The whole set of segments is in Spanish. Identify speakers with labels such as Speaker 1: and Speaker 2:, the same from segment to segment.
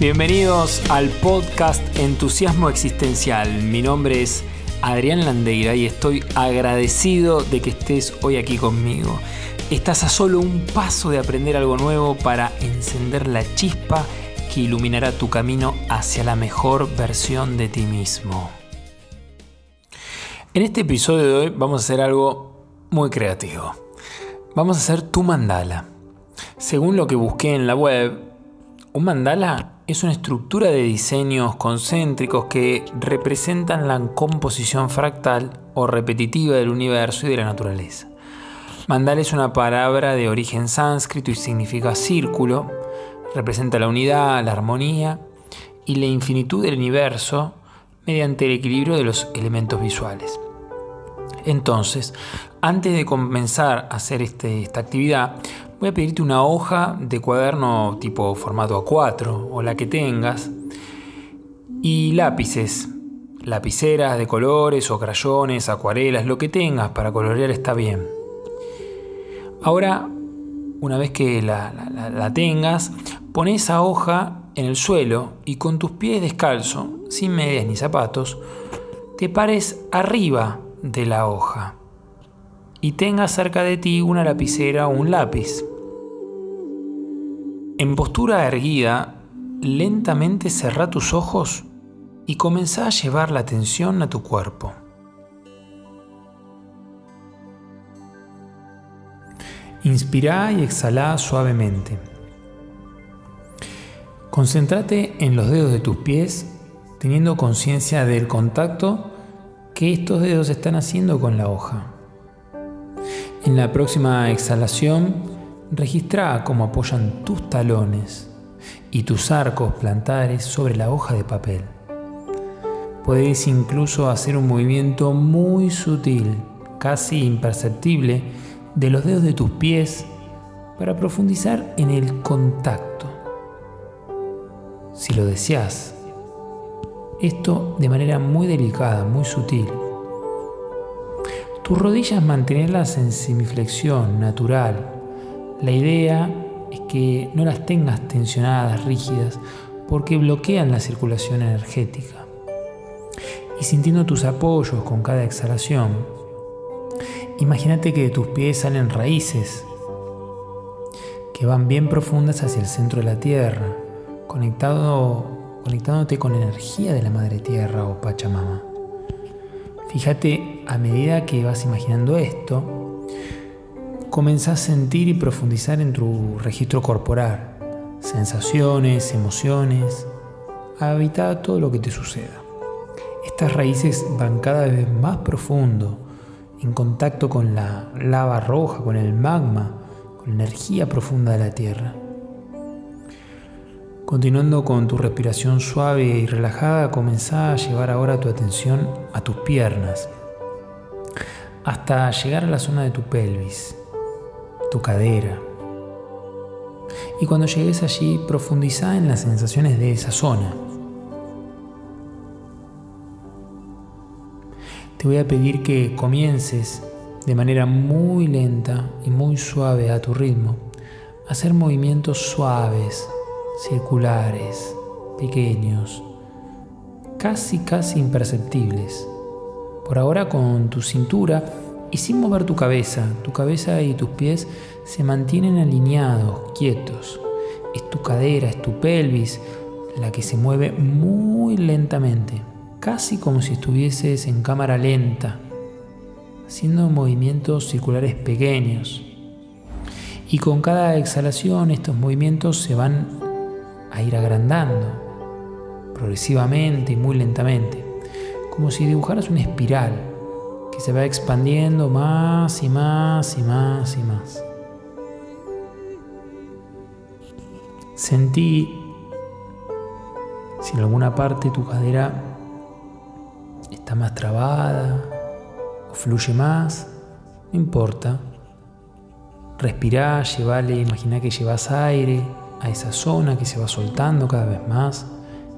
Speaker 1: Bienvenidos al podcast Entusiasmo Existencial. Mi nombre es Adrián Landeira y estoy agradecido de que estés hoy aquí conmigo. Estás a solo un paso de aprender algo nuevo para encender la chispa que iluminará tu camino hacia la mejor versión de ti mismo. En este episodio de hoy vamos a hacer algo muy creativo. Vamos a hacer tu mandala. Según lo que busqué en la web, un mandala es una estructura de diseños concéntricos que representan la composición fractal o repetitiva del universo y de la naturaleza. Mandala es una palabra de origen sánscrito y significa círculo, representa la unidad, la armonía y la infinitud del universo mediante el equilibrio de los elementos visuales. Entonces, antes de comenzar a hacer este, esta actividad, voy a pedirte una hoja de cuaderno tipo formato A4 o la que tengas y lápices, lapiceras de colores o crayones, acuarelas, lo que tengas para colorear está bien. Ahora, una vez que la, la tengas, pon esa hoja en el suelo y con tus pies descalzos, sin medias ni zapatos, te pares arriba de la hoja y tenga cerca de ti una lapicera o un lápiz. En postura erguida, lentamente cerrá tus ojos y comenzá a llevar la atención a tu cuerpo. Inspirá y exhalá suavemente. Concéntrate en los dedos de tus pies, teniendo conciencia del contacto que estos dedos están haciendo con la hoja. En la próxima exhalación, registra cómo apoyan tus talones y tus arcos plantares sobre la hoja de papel. Puedes incluso hacer un movimiento muy sutil, casi imperceptible, de los dedos de tus pies para profundizar en el contacto. Si lo deseas, esto de manera muy delicada, muy sutil. Tus rodillas mantenerlas en semiflexión natural. La idea es que no las tengas tensionadas, rígidas, porque bloquean la circulación energética. Y sintiendo tus apoyos con cada exhalación, imagínate que de tus pies salen raíces que van bien profundas hacia el centro de la tierra, conectándote con la energía de la Madre Tierra o Pachamama. Fíjate, a medida que vas imaginando esto, comenzás a sentir y profundizar en tu registro corporal, sensaciones, emociones, a habitar todo lo que te suceda. Estas raíces van cada vez más profundo, en contacto con la lava roja, con el magma, con la energía profunda de la Tierra. Continuando con tu respiración suave y relajada, comenzá a llevar ahora tu atención a tus piernas, hasta llegar a la zona de tu pelvis, tu cadera. Y cuando llegues allí, profundizá en las sensaciones de esa zona. Te voy a pedir que comiences de manera muy lenta y muy suave a tu ritmo a hacer movimientos suaves circulares, pequeños, casi casi imperceptibles. Por ahora con tu cintura y sin mover tu cabeza, tu cabeza y tus pies se mantienen alineados, quietos. Es tu cadera, es tu pelvis la que se mueve muy lentamente, casi como si estuvieses en cámara lenta, haciendo movimientos circulares pequeños. Y con cada exhalación estos movimientos se van a ir agrandando progresivamente y muy lentamente, como si dibujaras una espiral que se va expandiendo más y más y más y más. Sentí si en alguna parte tu cadera está más trabada o fluye más, no importa. Respirá, llevale, imagina que llevas aire a esa zona que se va soltando cada vez más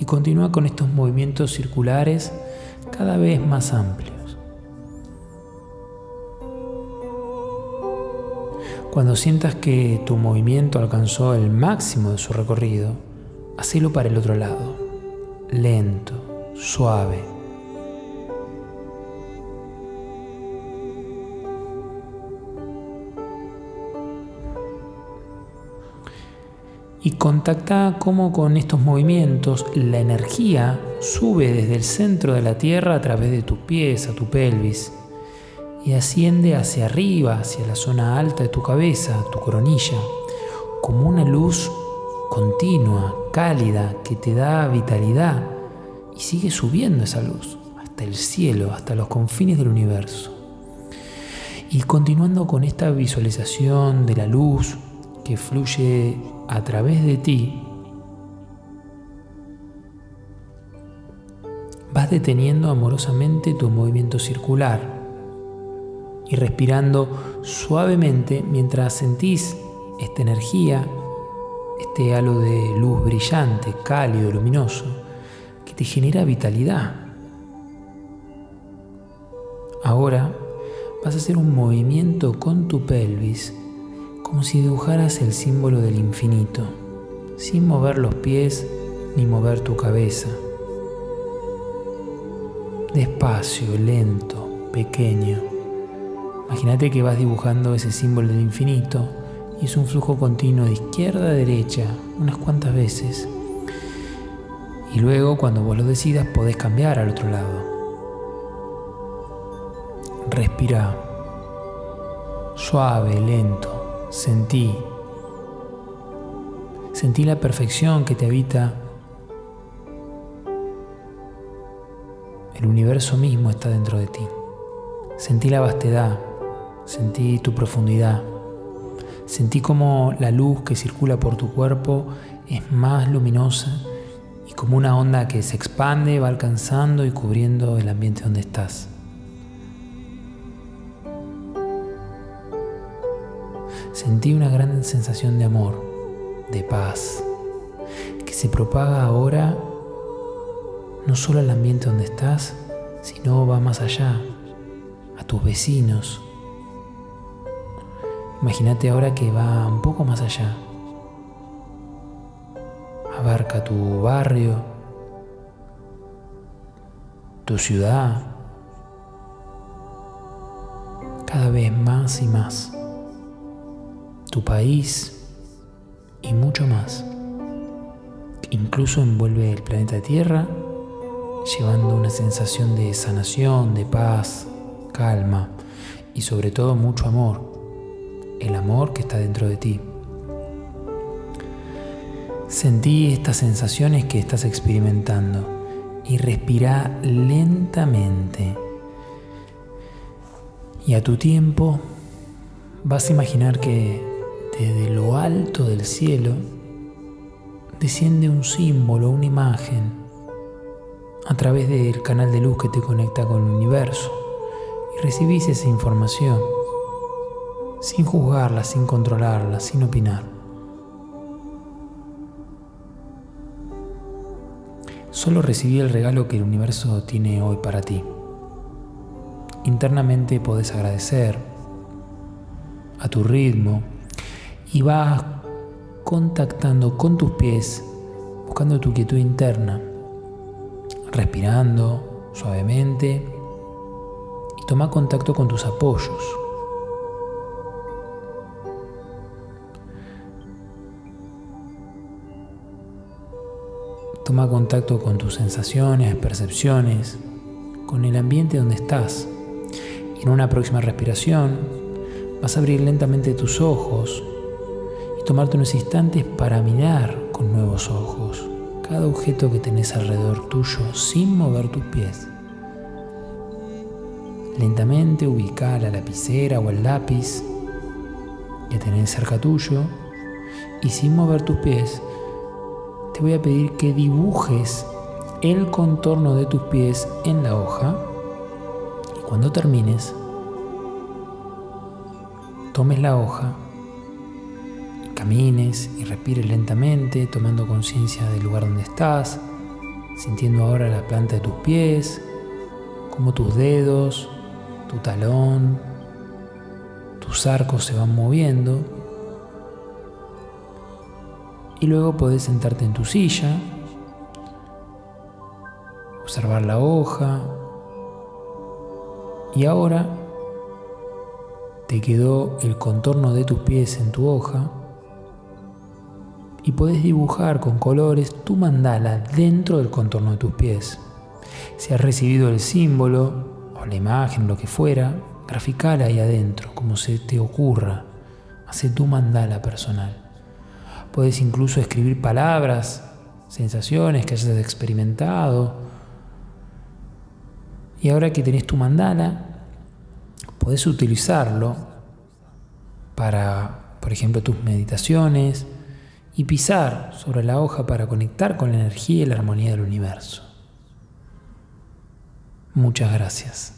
Speaker 1: y continúa con estos movimientos circulares cada vez más amplios. Cuando sientas que tu movimiento alcanzó el máximo de su recorrido, hacelo para el otro lado, lento, suave. y contacta cómo con estos movimientos la energía sube desde el centro de la tierra a través de tus pies, a tu pelvis, y asciende hacia arriba, hacia la zona alta de tu cabeza, tu coronilla, como una luz continua, cálida, que te da vitalidad, y sigue subiendo esa luz hasta el cielo, hasta los confines del universo. Y continuando con esta visualización de la luz que fluye a través de ti, vas deteniendo amorosamente tu movimiento circular y respirando suavemente mientras sentís esta energía, este halo de luz brillante, cálido, luminoso, que te genera vitalidad. Ahora vas a hacer un movimiento con tu pelvis como si dibujaras el símbolo del infinito, sin mover los pies ni mover tu cabeza. Despacio, lento, pequeño. Imagínate que vas dibujando ese símbolo del infinito y es un flujo continuo de izquierda a derecha unas cuantas veces. Y luego, cuando vos lo decidas, podés cambiar al otro lado. Respira. Suave, lento. Sentí, sentí la perfección que te habita. El universo mismo está dentro de ti. Sentí la vastedad, sentí tu profundidad. Sentí como la luz que circula por tu cuerpo es más luminosa y como una onda que se expande va alcanzando y cubriendo el ambiente donde estás. sentí una gran sensación de amor, de paz, que se propaga ahora no solo al ambiente donde estás, sino va más allá, a tus vecinos. Imagínate ahora que va un poco más allá. Abarca tu barrio, tu ciudad, cada vez más y más tu país y mucho más. Incluso envuelve el planeta Tierra llevando una sensación de sanación, de paz, calma y sobre todo mucho amor, el amor que está dentro de ti. Sentí estas sensaciones que estás experimentando y respira lentamente. Y a tu tiempo vas a imaginar que desde lo alto del cielo desciende un símbolo, una imagen, a través del canal de luz que te conecta con el universo y recibís esa información sin juzgarla, sin controlarla, sin opinar. Solo recibí el regalo que el universo tiene hoy para ti. Internamente podés agradecer a tu ritmo, y vas contactando con tus pies, buscando tu quietud interna, respirando suavemente y toma contacto con tus apoyos. Toma contacto con tus sensaciones, percepciones, con el ambiente donde estás. Y en una próxima respiración vas a abrir lentamente tus ojos tomarte unos instantes para mirar con nuevos ojos cada objeto que tenés alrededor tuyo sin mover tus pies. Lentamente ubica la lapicera o el lápiz que tenés cerca tuyo y sin mover tus pies voy a pedir que dibujes el contorno de tus pies en la hoja y cuando termines tomes la hoja camines y respires lentamente, tomando conciencia del lugar donde estás, sintiendo ahora la planta de tus pies, como tus dedos, tu talón, tus arcos se van moviendo. Y luego podés sentarte en tu silla, observar la hoja. Y ahora te quedó el contorno de tus pies en tu hoja y podés dibujar con colores tu mandala dentro del contorno de tus pies. Si has recibido el símbolo o la imagen, lo que fuera, graficala ahí adentro, como se te ocurra. Hace tu mandala personal. Puedes incluso escribir palabras, sensaciones que hayas experimentado. Y ahora que tenés tu mandala, podés utilizarlo para, por ejemplo, tus meditaciones, y pisar sobre la hoja para conectar con la energía y la armonía del universo. Muchas gracias.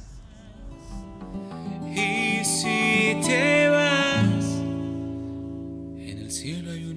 Speaker 2: Y si te vas, en el cielo hay.